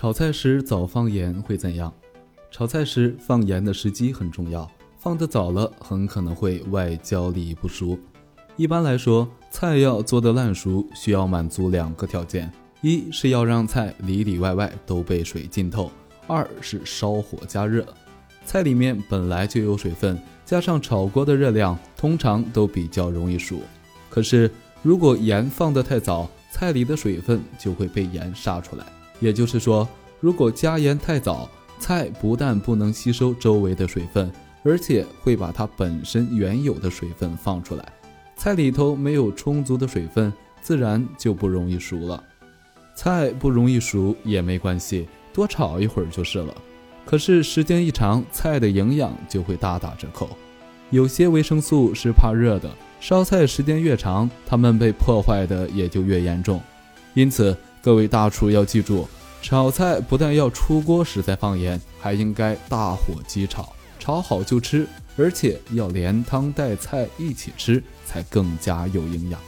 炒菜时早放盐会怎样？炒菜时放盐的时机很重要，放得早了很可能会外焦里不熟。一般来说，菜要做得烂熟，需要满足两个条件：一是要让菜里里外外都被水浸透；二是烧火加热。菜里面本来就有水分，加上炒锅的热量，通常都比较容易熟。可是如果盐放得太早，菜里的水分就会被盐杀出来。也就是说，如果加盐太早，菜不但不能吸收周围的水分，而且会把它本身原有的水分放出来。菜里头没有充足的水分，自然就不容易熟了。菜不容易熟也没关系，多炒一会儿就是了。可是时间一长，菜的营养就会大打折扣。有些维生素是怕热的，烧菜时间越长，它们被破坏的也就越严重。因此，各位大厨要记住，炒菜不但要出锅时再放盐，还应该大火急炒，炒好就吃，而且要连汤带菜一起吃，才更加有营养。